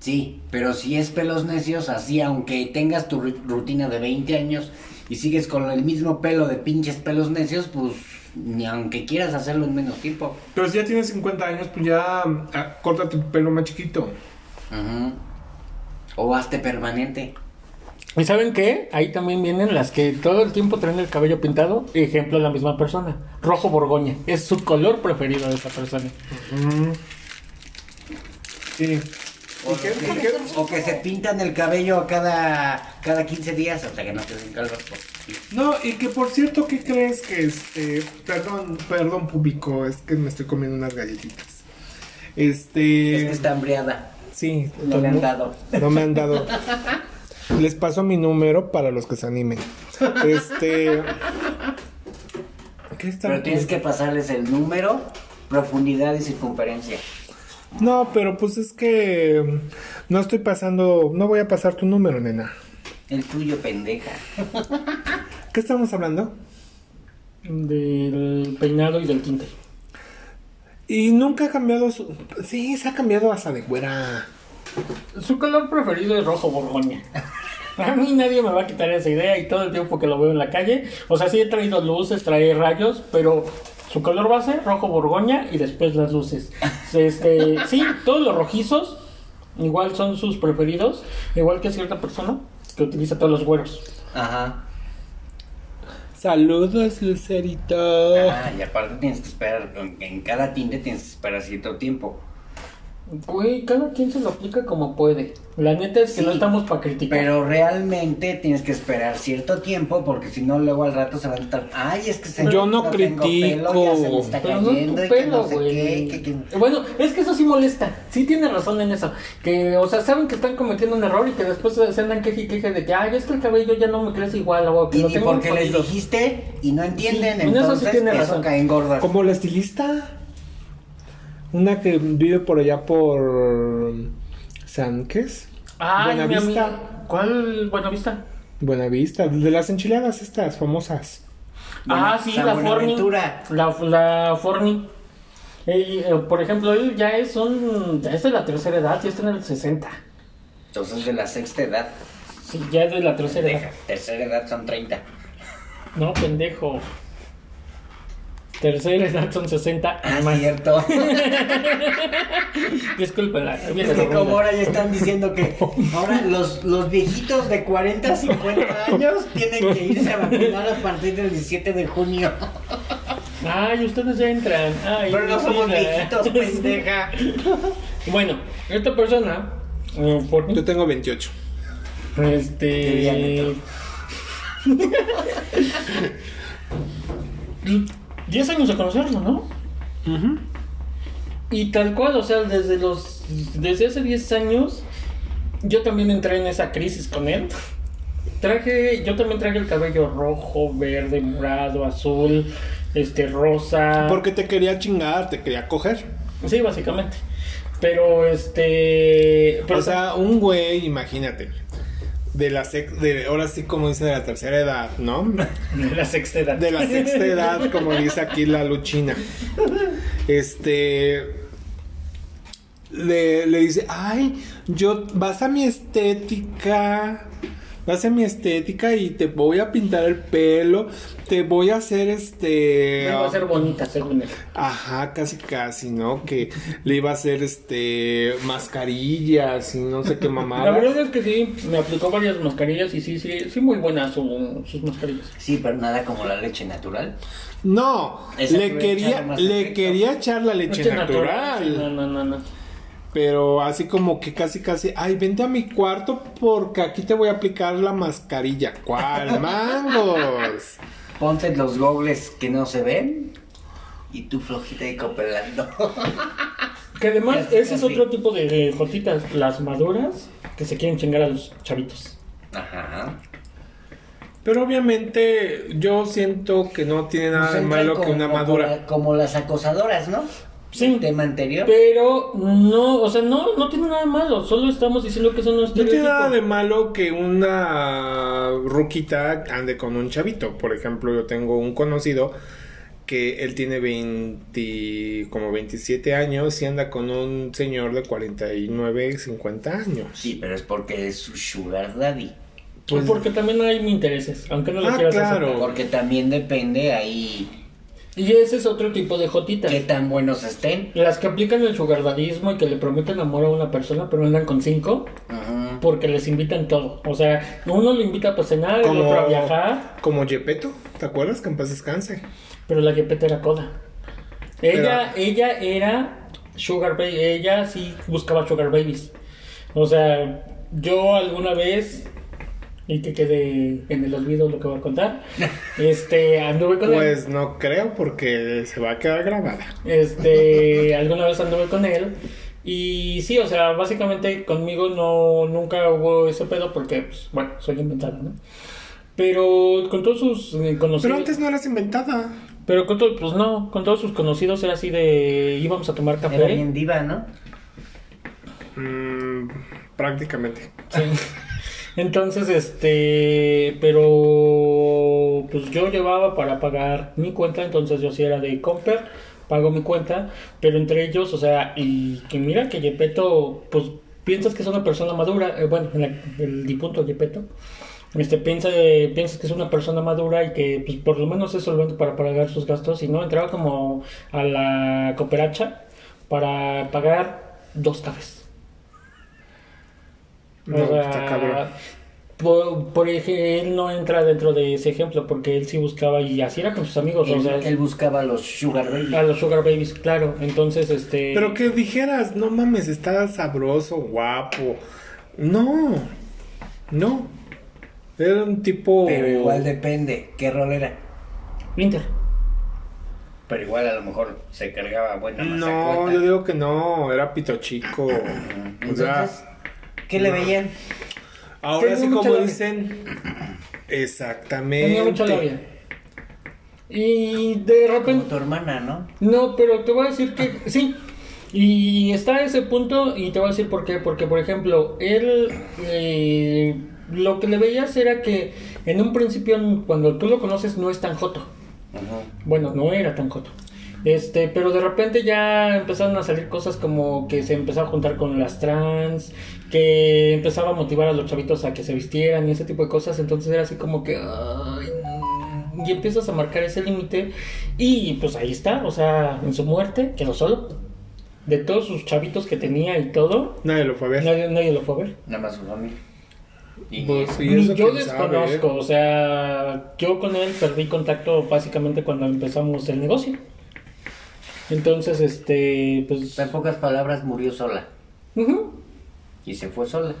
Sí, pero si es pelos necios, así aunque tengas tu ru- rutina de 20 años y sigues con el mismo pelo de pinches pelos necios, pues ni aunque quieras hacerlo en menos tiempo. Pero si ya tienes 50 años, pues ya ah, córtate tu pelo más chiquito. Ujú. O hazte permanente. ¿Y saben qué? Ahí también vienen las que todo el tiempo traen el cabello pintado. Ejemplo, la misma persona. Rojo Borgoña. Es su color preferido de esa persona. Sí. O, ¿Y qué- que, y qué- o que se pintan el cabello cada, cada 15 días hasta que no queden calvos. pues, sí. No, y que por cierto, ¿qué crees que este. Perdón, perdón, público, es que me estoy comiendo unas galletitas. Este. Es que está hambriada. Sí, No le han dado. No me han dado. Les paso mi número para los que se animen. Este. ¿Qué está? Pero tienes que pasarles el número profundidad y circunferencia. No, pero pues es que mm, no estoy pasando, no voy a pasar tu número, nena. El tuyo, pendeja. ¿Qué estamos hablando? Del peinado y del tinte. Y nunca ha cambiado su... Sí, se ha cambiado hasta de güera. Su color preferido es rojo borgoña. A mí nadie me va a quitar esa idea y todo el tiempo que lo veo en la calle. O sea, sí he traído luces, trae rayos, pero su color base, rojo borgoña y después las luces. Este, sí, todos los rojizos igual son sus preferidos, igual que cierta persona que utiliza todos los güeros. Ajá. Saludos, Lucerito. Ah, y aparte tienes que esperar, en- en cada tinte tienes que esperar cierto tiempo. Güey, cada quien se lo aplica como puede. La neta es que Sí, no estamos para criticar. Pero realmente tienes que esperar cierto tiempo porque si no luego al rato se van a estar, ay, es que se Yo no critico. pelo, ya se me está Pero no es tu y que pelo, no sé güey. qué, que- que- Bueno, es que eso sí molesta. Sí tiene razón en eso. Que, o sea, saben que están cometiendo un error y que después se andan queje y queje de que, ay, es que el cabello ya no me crece igual. O que Y lo ni tengo porque les jodido". dijiste y no entienden, Sí, en eso sí entonces tiene eso razón. cae en gordas. Como la estilista. Una que vive por allá por... ¿San qué es? Ay, mi Buenavista. ¿Cuál Buenavista? Buenavista. De las enchiladas estas famosas. ah, sí, la Forni. La, la Forni. Eh, eh, por ejemplo, él ya es un. Ya es de la tercera edad, ya está en el 60. Entonces de la sexta edad, Sí, ya es de la tercera edad. tercera edad son 30. No, pendejo. Tercera edad son 60. Ah, más. cierto. Discúlpela. Es que como ahora ya están diciendo que ahora los, los viejitos de 40 a 50 años tienen que irse a vacunar a partir del 17 de junio. Ay, ustedes ya entran. Ay, Pero no somos viejitos, pendeja. Bueno, esta persona. eh, por- Yo tengo 28. Este. 10 años de conocerlo, ¿no? Y tal cual, o sea, desde los. Desde hace 10 años. Yo también entré en esa crisis con él. Traje. Yo también traje el cabello rojo, verde, morado, azul, este, rosa. Porque te quería chingar, te quería coger. Sí, básicamente. Pero este. pero o sea, un güey, imagínate. De la sex, de, ahora sí como dice de la tercera edad, ¿no? de la sexta edad. De la sexta edad, como dice aquí la luchina. Este. Le, le dice, ay, yo vas a mi estética. Vas a mi estética y te voy a pintar el pelo. Te voy a hacer este. Va a ser bonita, según él. Ajá, casi casi, ¿no? Que le iba a hacer este mascarillas y no sé qué La mamada. verdad es que sí, me aplicó varias mascarillas y sí, sí, sí, muy buenas su- sus mascarillas. Sí, pero nada como la leche natural. No, Esa le que quería, le efecto. quería echar la leche, Leche natural, sí, no, no, no, no. pero así como que casi casi, ay, vente a mi cuarto porque aquí te voy a aplicar la mascarilla. ¿Cuál mangos? Ponte los gogles que no se ven y tú flojita y copelando. Que además Casi, ese es otro tipo de, de jotitas, las maduras, que se quieren chingar a los chavitos. Ajá. Pero obviamente yo siento que no tiene nada Pues de malo que una como madura. la- Como las acosadoras, ¿no? Sí. El tema anterior. Pero no, o sea, no, no tiene nada de malo, solo estamos diciendo que eso no es No tiene nada de malo que una ruquita ande con un chavito. Por ejemplo, yo tengo un conocido que él tiene 20, como 27 años y anda con un señor de 49, 50 años. Sí, pero es porque es su sugar daddy. Pues porque también hay intereses, aunque no lo Ah, quieras claro. aceptar. Porque también depende ahí Y ese es otro tipo de jotitas. qué tan buenos estén. Las que aplican el sugardadismo y que le prometen amor a una persona, pero andan con cinco, Ajá. porque les invitan todo. O sea, uno lo invita para cenar, el otro a viajar, como Yepeto, ¿te acuerdas? Que en paz descanse. pero la Gepeta era coda. Ella, ella era sugar baby, ella sí buscaba sugar babies. O sea, yo alguna vez, y que quede en el olvido lo que voy a contar, este, anduve con él. Pues no creo porque se va a quedar grabada. Este, alguna vez anduve con él. Y sí, o sea, básicamente conmigo no, nunca hubo ese pedo porque, pues, bueno, soy inventado, ¿no? Pero con todos sus eh, conocidos. Pero antes no eras inventada. Pero con todo, pues no, con todos sus conocidos era así de íbamos a tomar café. Era bien diva, ¿no? Mm, prácticamente. Sí. Entonces, este, pero pues yo llevaba para pagar mi cuenta, entonces yo sí era de Comper, pago mi cuenta, pero entre ellos, o sea, y que mira que Yepeto, pues piensas que es una persona madura, eh, bueno, en la- el difunto Yepeto, este, piensa, piensas que es una persona madura y que pues por lo menos es solvente para pagar sus gastos y no entraba como a la cooperacha para pagar dos cafés. No, O sea, está cabrón. Por, por ej- él no entra dentro de ese ejemplo porque él sí buscaba y así era con sus amigos, o Él, sea, él buscaba los sugar baby. a los sugar babies, claro. Entonces, este, Pero que dijeras, no mames, está sabroso, guapo. No, no. Era un tipo. Pero igual depende, ¿qué rol era? Inter. Pero igual a lo mejor se cargaba buena No, yo digo que no, era pito chico. O sea, ¿qué le veían? ahora Tenía sí como labia. dicen. Exactamente. Tenía mucha labia. Y de Como repente tu hermana, ¿no? No, pero te voy a decir que sí. Y está a ese punto y te voy a decir por qué. Porque, por ejemplo, él eh, lo que le veías era que en un principio, cuando tú lo conoces, no es tan joto. Bueno, no era tan joto. Este, pero de repente ya empezaron a salir cosas como que se empezaba a juntar con las trans, que empezaba a motivar a los chavitos a que se vistieran y ese tipo de cosas. Entonces era así como que. ay, mm, y empiezas a marcar ese límite. Y pues ahí está, o sea, en su muerte quedó solo. De todos sus chavitos que tenía y todo, Nadie lo fue a ver. nadie, nadie lo fue a ver. Nada más su familia. Y Pues, y eso yo quién sabe, desconozco, ¿eh? o sea, yo con él perdí contacto básicamente cuando empezamos el negocio. Entonces, este, pues, en pocas palabras murió sola. ujú, Y se fue sola.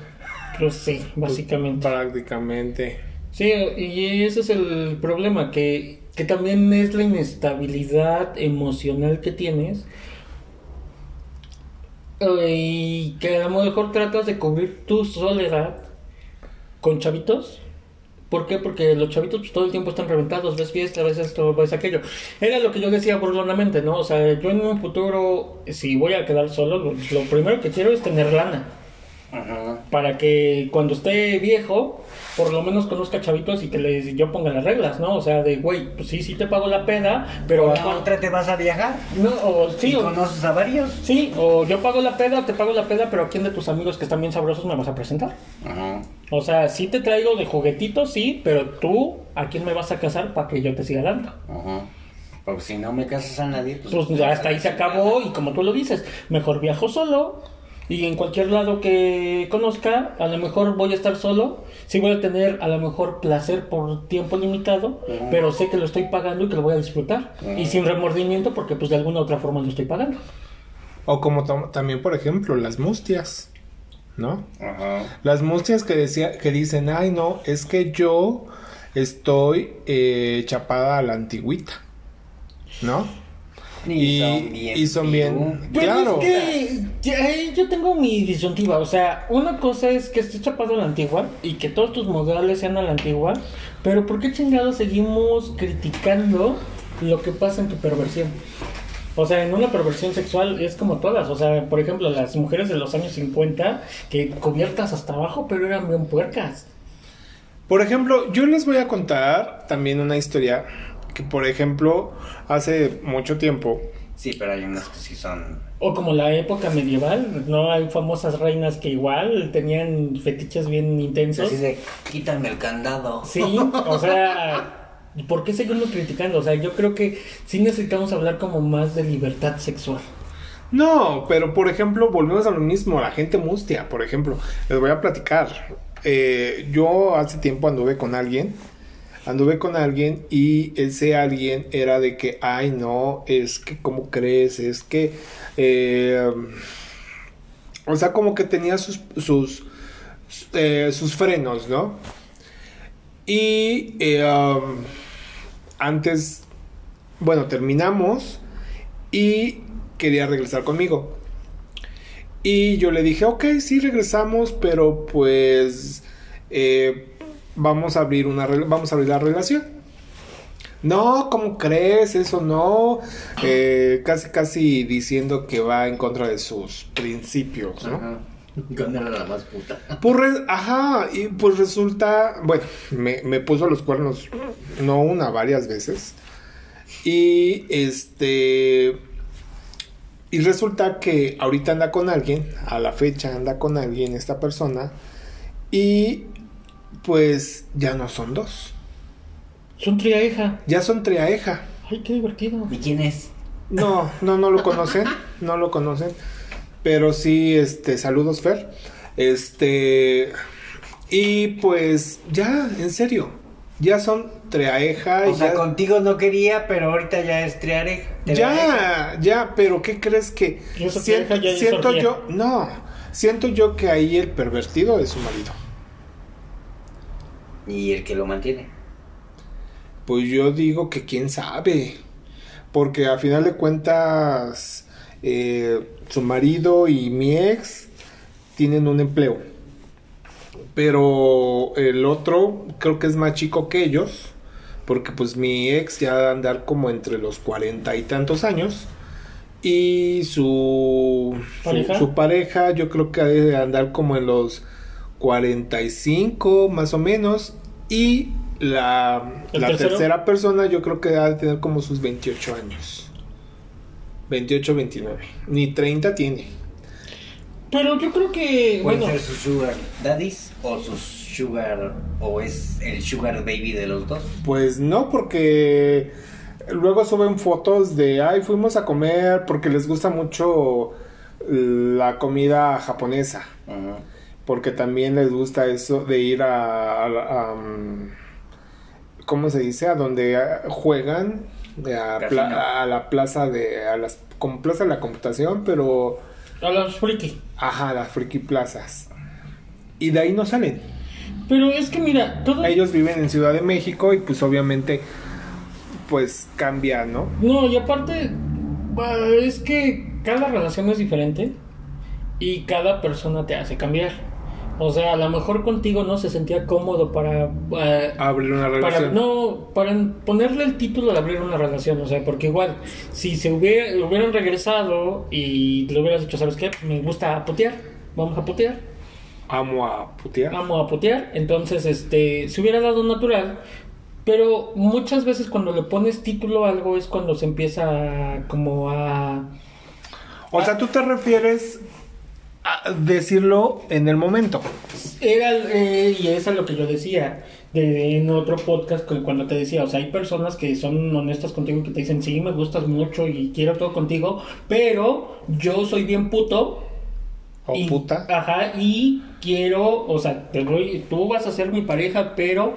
pues sí, básicamente. Prácticamente. Sí, y ese es el problema, que, que también es la inestabilidad emocional que tienes. eh, Y que a lo mejor tratas de cubrir tu soledad con chavitos. ¿Por qué? Porque los chavitos pues, todo el tiempo están reventados, ves fiesta, ves esto, ves aquello. Era lo que yo decía burlonamente, ¿no? O sea, yo en un futuro, si voy a quedar solo, lo, lo primero que quiero es tener lana Ajá. para que cuando esté viejo, por lo menos conozca chavitos y que les yo ponga las reglas, ¿no? O sea, de, güey, pues sí, sí te pago la peda, pero... ¿Pero a otra te vas a viajar? No, o sí, ¿Y o, conoces a varios? sí, o yo pago la peda, te pago la peda, pero ¿a quién de tus amigos que están bien sabrosos me vas a presentar? Ajá. O sea, sí te traigo de juguetitos, sí, pero tú, ¿a quién me vas a casar para que yo te siga dando? Ajá. Porque si no me casas a nadie, pues... Pues hasta ahí se acabó y como tú lo dices, mejor viajo solo y en cualquier lado que conozca, a lo mejor voy a estar solo, sí voy a tener a lo mejor placer por tiempo limitado, pero sé que lo estoy pagando y que lo voy a disfrutar y sin remordimiento porque pues de alguna u otra forma lo estoy pagando. O como tam- también, por ejemplo, las mustias. ¿No? Ajá. Las mustias que, decía, que dicen, ay no, es que yo estoy eh, chapada a la antigüita. ¿no? Y, son bien. y son bien- pirú. Pero Claro. es que eh, yo tengo mi disyuntiva, o sea, una cosa es que estés chapado a la antigua y que todos tus modales sean a la antigua, pero ¿por qué chingados seguimos criticando lo que pasa en tu perversión? O sea, en una perversión sexual es como todas, o sea, por ejemplo, las mujeres de los años 50 que cubiertas hasta abajo, pero eran bien puercas. Por ejemplo, yo les voy a contar también una historia que, por ejemplo, hace mucho tiempo, Sí, pero hay unas que sí son. O como la época medieval, ¿no? Hay famosas reinas que igual tenían fetiches bien intensos. Así de, quítame el candado. Sí, o sea, ¿por qué seguimos criticando? O sea, yo creo que sí necesitamos hablar como más de libertad sexual. No, pero por ejemplo, volvemos a lo mismo, la gente mustia, por ejemplo, les voy a platicar. Eh, yo hace tiempo anduve con alguien, anduve con alguien y ese alguien era de que, ay no, es que, ¿cómo crees? Es que, eh, o sea, como que tenía sus, sus, eh, sus frenos, ¿no? Y eh, um, antes, bueno, terminamos y quería regresar conmigo. Y yo le dije, ok, sí regresamos, pero pues, vamos a abrir una vamos a abrir la relación. No, ¿cómo crees? Eso no. Eh, casi, casi diciendo que va en contra de sus principios, ¿no? Ajá. La más puta. Pues, ajá, y pues resulta, bueno, me, me puso los cuernos, no una, varias veces. Y este, y resulta que ahorita anda con alguien, a la fecha anda con alguien esta persona, y pues ya no son dos, Son triaeja. ya son triaeja. Ay, qué divertido. ¿Y quién es? No, no, no lo conocen, no lo conocen. Pero sí, este, saludos, Fer. Este, y pues ya, en serio, ya son Treaeja. O sea, ya, contigo no quería, pero ahorita ya es triare. ya, ya, pero ¿qué crees que? Y esa Siento, siento yo, no, siento yo que ahí el pervertido es su marido. Y el que lo mantiene. Pues yo digo que quién sabe. Porque a final de cuentas, eh, su marido y mi ex tienen un empleo. Pero el otro creo que es más chico que ellos. Porque pues mi ex ya va a andar como entre los cuarenta y tantos años. Y su, su pareja yo creo que ha de andar como en los 45 más o menos. Y la, ¿El la tercera persona yo creo que ha de tener como sus 28 años. 28, 29. Ni 30 tiene. Pero yo creo que, bueno, ser sus sugar daddies o sus sugar... O es el sugar baby de los dos. Pues no, porque luego suben fotos de, ay, fuimos a comer porque les gusta mucho la comida japonesa. Ajá. Porque también les gusta eso de ir a, a- a, um, ¿cómo se dice? A donde ah, juegan, a, pla- a la plaza de, a las, como plaza de la computación, pero, a los friki. ajá, las friki plazas. Y de ahí no salen. Pero es que mira, todo... Ellos viven en Ciudad de México y pues obviamente, pues cambia, ¿no? No, y aparte, es que cada relación es diferente y cada persona te hace cambiar. O sea, a lo mejor contigo no se sentía cómodo para... eh, Abrir una para relación. no para ponerle el título de abrir una relación o sea porque igual si se hubiera, hubieran regresado y le hubieras dicho sabes qué me gusta putear vamos a putear Amo a putear. amo a putear entonces este se hubiera dado natural pero muchas veces cuando le pones título a algo es cuando se empieza como a O sea, tú te refieres decirlo en el momento. Era, eh, y es a lo que yo decía de, en otro podcast que cuando te decía, o sea, hay personas que son honestas contigo y que te dicen, sí, me gustas mucho y quiero todo contigo, pero yo soy bien puto. O y- puta. Ajá, y quiero, o sea, te voy, tú vas a ser mi pareja, pero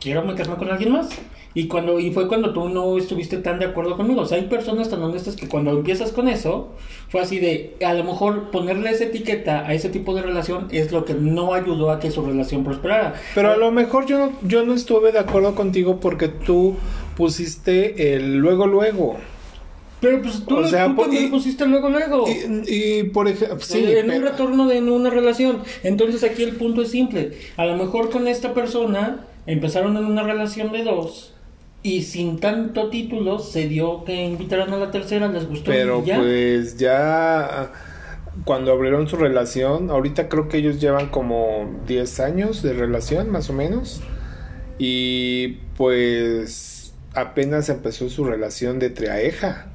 quiero meterme con alguien más. Y cuando y fue cuando tú no estuviste tan de acuerdo conmigo. O sea, hay personas tan honestas que cuando empiezas con eso, fue así de, a lo mejor ponerle esa etiqueta a ese tipo de relación es lo que no ayudó a que su relación prosperara. Pero a lo mejor yo no, yo no estuve de acuerdo contigo porque tú pusiste el luego luego. Pero pues tú, O sea, tú también y- pusiste luego luego. Y, y, por ejemplo, sí, en un retorno de una relación. Entonces aquí el punto es simple. A lo mejor con esta persona empezaron en una relación de dos y sin tanto título se dio que invitaran a la tercera, les gustó pero y ya. pues ya cuando abrieron su relación, ahorita creo que ellos llevan como 10 años de relación más o menos. Y pues apenas empezó su relación de triaeja.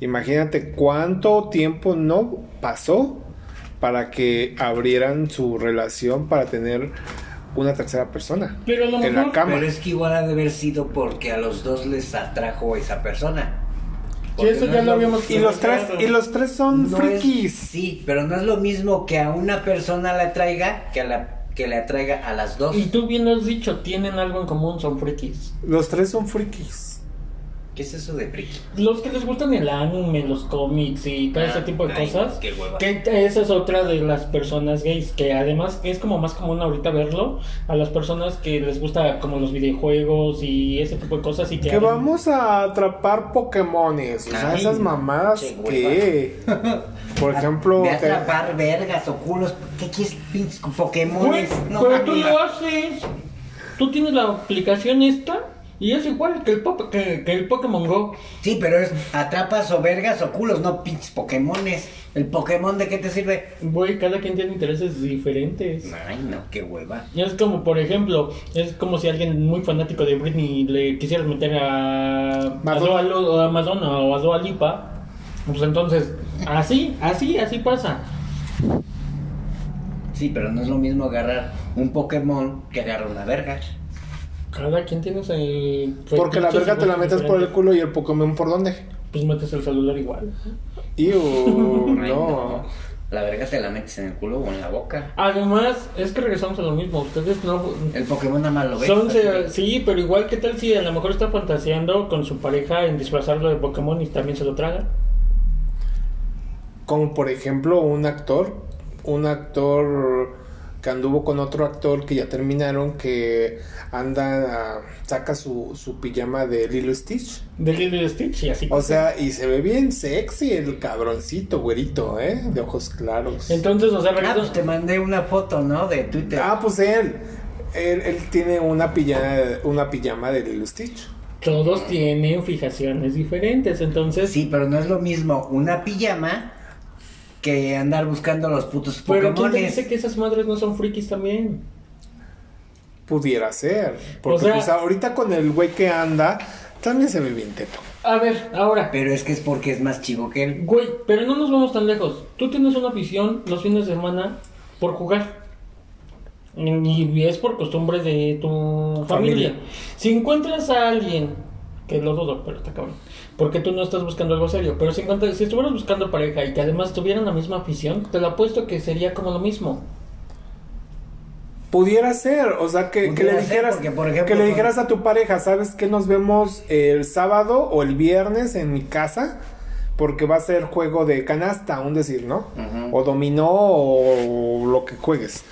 Imagínate cuánto tiempo no pasó para que abrieran su relación para tener una tercera persona Pero a lo en la mejor- cama. Pero es que igual ha de haber sido porque a los dos les atrajo esa persona. Sí, eso no ya es lo habíamos Y los tres, y los tres son no es- frikis. sí, pero no es lo mismo que a una persona le atraiga que a la que le atraiga a las dos. Y tú bien lo has dicho, tienen algo en común, son frikis. Los tres son frikis. ¿Qué es eso de friki? Los que les gustan el anime, los cómics y todo ese Ah, tipo de ay, cosas. qué hueva. Que esa es otra de las personas gays, que además es como más común ahorita verlo a las personas que les gusta como los videojuegos y ese tipo de cosas y que... Que vamos a atrapar Pokémones. O sea, Ay, esas mamadas que. Por ejemplo. De te- atrapar vergas o culos. ¿Qué quieres, pinches con Pokémon? Güey, No pero tú lo haces. Tú tienes la aplicación esta y es igual que el, pop- que, que el Pokémon Go. Sí, pero es atrapas o vergas o culos, no pinches Pokémones. ¿El Pokémon de qué te sirve? Güey, cada quien tiene intereses diferentes. Ay, no, qué hueva. Y es como, por ejemplo, es como si alguien muy fanático de Britney le quisieras meter a, a, Madonna. A Madonna o a Dua Lipa. Pues entonces, así, así, así pasa. Sí, pero no es lo mismo agarrar un Pokémon que agarrar una verga. Cada quien tiene ese... Porque la verga te la metes por el culo y el Pokémon por dónde. Pues metes el celular igual. Iu, Ay, no. La verga te la metes en el culo o en la boca. Además, es que regresamos a lo mismo. Ustedes no... El Pokémon nada más lo ves. Son, se- sí, pero igual que tal si a lo mejor está fantaseando con su pareja en disfrazarlo de Pokémon y también se lo traga. Como por ejemplo un actor, un actor que anduvo con otro actor que ya terminaron, que anda, ah, saca su, su pijama de Lilo Stitch. De Lilo Stitch y así. O sea, y se ve bien sexy el cabroncito, güerito, ¿eh? De ojos claros. Entonces, o sea, Ah, pues te mandé una foto, ¿no? De Twitter. Ah, pues él. Él, él tiene una pijama, una pijama de Lilo Stitch. todos tienen fijaciones diferentes. Entonces, Sí, pero no es lo mismo una pijama que andar buscando los putos pero ¿quién te dice que esas madres no son frikis también? Pudiera ser. Porque O sea- pues ahorita con el güey que anda, también se ve bien teto. A ver, ahora, Pero es que es porque es más chivo que él. güey, pero no nos vamos tan lejos. Tú tienes una afición los fines de semana por jugar. Y es por costumbre de tu familia. Familia. Si encuentras a alguien, que lo dudo, pero está cabrón, porque tú no estás buscando algo serio, pero si, encuentras, si estuvieras buscando pareja y que además tuvieran la misma afición, te lo apuesto que sería como lo mismo. Pudiera ser, o sea, que, le dijeras, porque, por ejemplo, que le dijeras a tu pareja, ¿sabes que nos vemos el sábado o el viernes en mi casa? Porque va a ser juego de canasta, un decir, ¿no? O dominó o lo que juegues.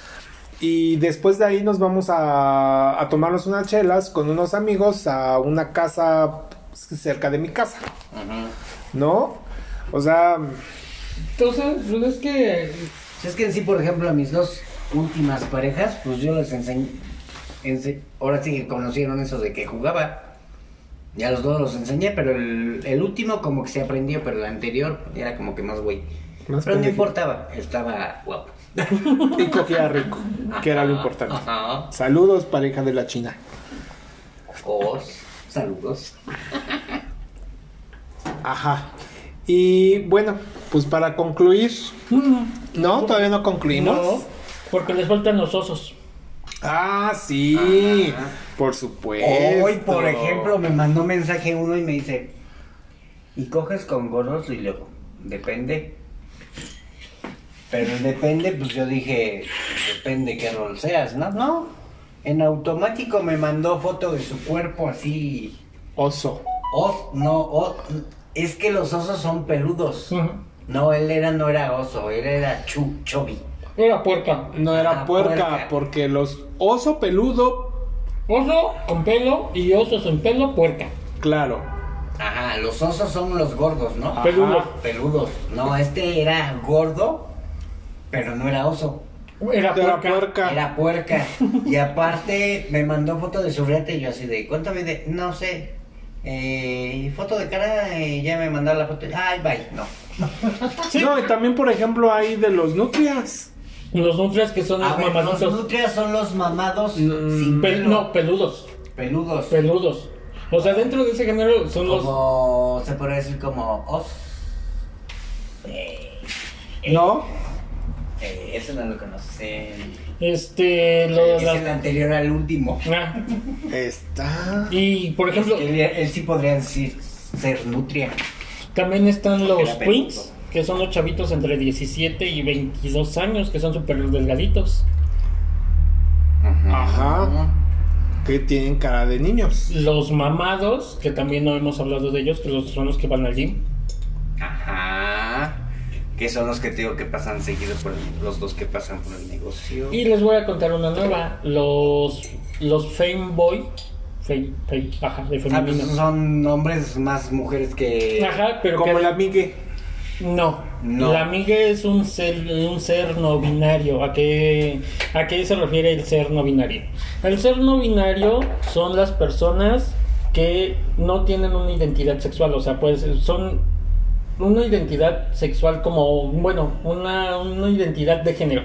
Y después de ahí nos vamos a, a tomarnos unas chelas con unos amigos a una casa cerca de mi casa, ¿no? O sea, Entonces, pues es que Es que en sí, por ejemplo, a mis dos últimas parejas, pues yo les enseñé. ense- ahora sí que conocieron eso de que jugaba. Ya los dos los enseñé, pero el, el último como que se aprendió, pero el anterior era como que más güey. Más pero no importaba, estaba guapo. y cogía rico, que era lo importante. Ajá. Saludos, pareja de la China. Os, saludos. Ajá. Y bueno, pues para concluir, no, todavía no concluimos. no, porque les faltan los osos. Ah, sí, Ajá. por supuesto. Hoy, por ejemplo, me mandó mensaje uno y me dice, ¿y coges con gordos? Y luego, depende. Pero depende, pues yo dije, depende qué rol seas, ¿no? No, en automático me mandó foto de su cuerpo así. Oso. Os, no, os- es que los osos son peludos. No, él era, no era oso, él era chu, chubby. Era puerca. No era Ah, puerca, puerca. porque los oso peludo, Oso con pelo y oso sin pelo, puerca. claro. Ajá, los osos son los gordos, ¿no? Ajá. Peludo. Peludos. No, este era gordo, pero no era oso. Era Era puerca. puerca. Era puerca. Y aparte me mandó foto de su riata y yo así de, ¿cuánto mide? No sé. Eh, foto de cara, eh, ya me mandó la foto. Ay, bye. No. Sí. No, y también, por ejemplo, hay de los nutrias. Los nutrias que son A los ver, los mamadosos. nutrias son los mamados Mm, sin Pel- pelo. no, peludos. peludos. Peludos. O sea, dentro de ese género son los. Como, se puede decir como os. Eh, ¿No? Eh, eso no lo conocen. Este. Lo, Es las- el anterior al último. Ah, Está. y por ejemplo, Es que él, él sí podría decir ser nutria. también están los twins, que son los chavitos entre 17 y 22 años, que son súper delgaditos. Ajá. que tienen cara de niños. Los mamados, que también no hemos hablado de ellos, que los, son los que van al gym. Ajá. Que son los que te digo que pasan seguido por el- los dos que pasan por el negocio. Y les voy a contar una nueva. Los, los Fame Boy. Fame, fame, ajá, de Ah, pues femenino. son hombres más mujeres que... Ajá, pero Como que... la Migue. No, No. la amiga es un ser, un ser no binario. ¿A qué, ¿A qué se refiere el ser no binario? El ser no binario son las personas que no tienen una identidad sexual, o sea, pues son una identidad sexual como, bueno, una, una identidad de género.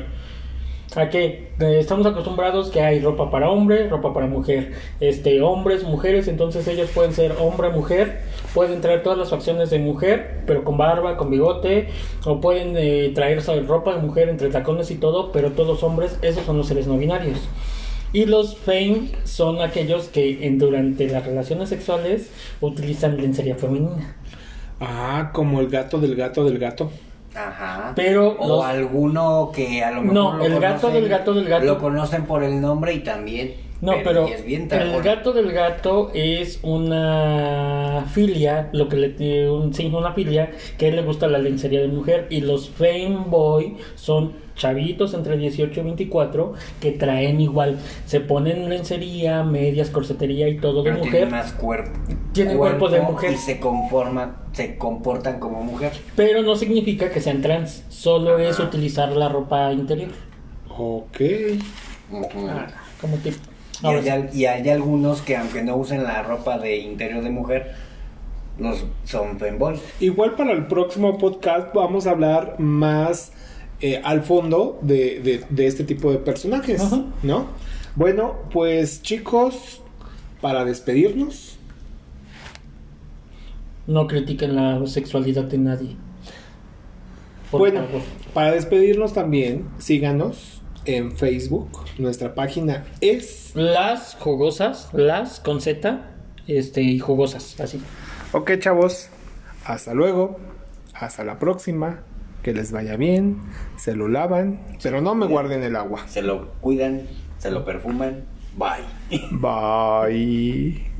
¿A qué? Eh, estamos acostumbrados que hay ropa para hombre, ropa para mujer, este, hombres, mujeres, entonces ellos pueden ser hombre, mujer, pueden traer todas las facciones de mujer, pero con barba, con bigote, o pueden eh, traer ¿sabes? ropa de mujer entre tacones y todo, pero todos hombres, esos son los seres no binarios. Y los fame son aquellos que en, durante las relaciones sexuales utilizan lencería femenina. Ah, como el gato del gato del gato. Ajá. Pero O los- alguno que a lo mejor No, lo el gato conocen- del gato del gato. Lo conocen por el nombre y también. No, pero, es bien el gato del gato es una filia, lo que le un, sí, una filia que a él le gusta la lencería de mujer y los Fame Boy son chavitos entre 18 y 24 que traen igual, se ponen lencería, medias, corsetería y todo de Pero mujer. tienen más cuerpo. Tienen cuerpo de mujer. Y se conforman, se comportan como mujer. Pero no significa que sean trans, solo es utilizar la ropa interior. Ok. Ah, como tipo. Y hay, al- y hay algunos que aunque no usen la ropa de interior de mujer, los son femboys. Igual para el próximo podcast vamos a hablar más eh, al fondo de, de- de este tipo de personajes, Ajá. ¿no? Bueno, pues chicos, para despedirnos, No critiquen la sexualidad de nadie. Por bueno, favor. para despedirnos también, síganos en Facebook. Nuestra página es... Las jugosas, las con Z, este, y jugosas, así. Ok, chavos, hasta luego, hasta la próxima, que les vaya bien, se lo lavan, pero no me guarden el agua. Se lo cuidan, se lo perfuman. Bye. Bye.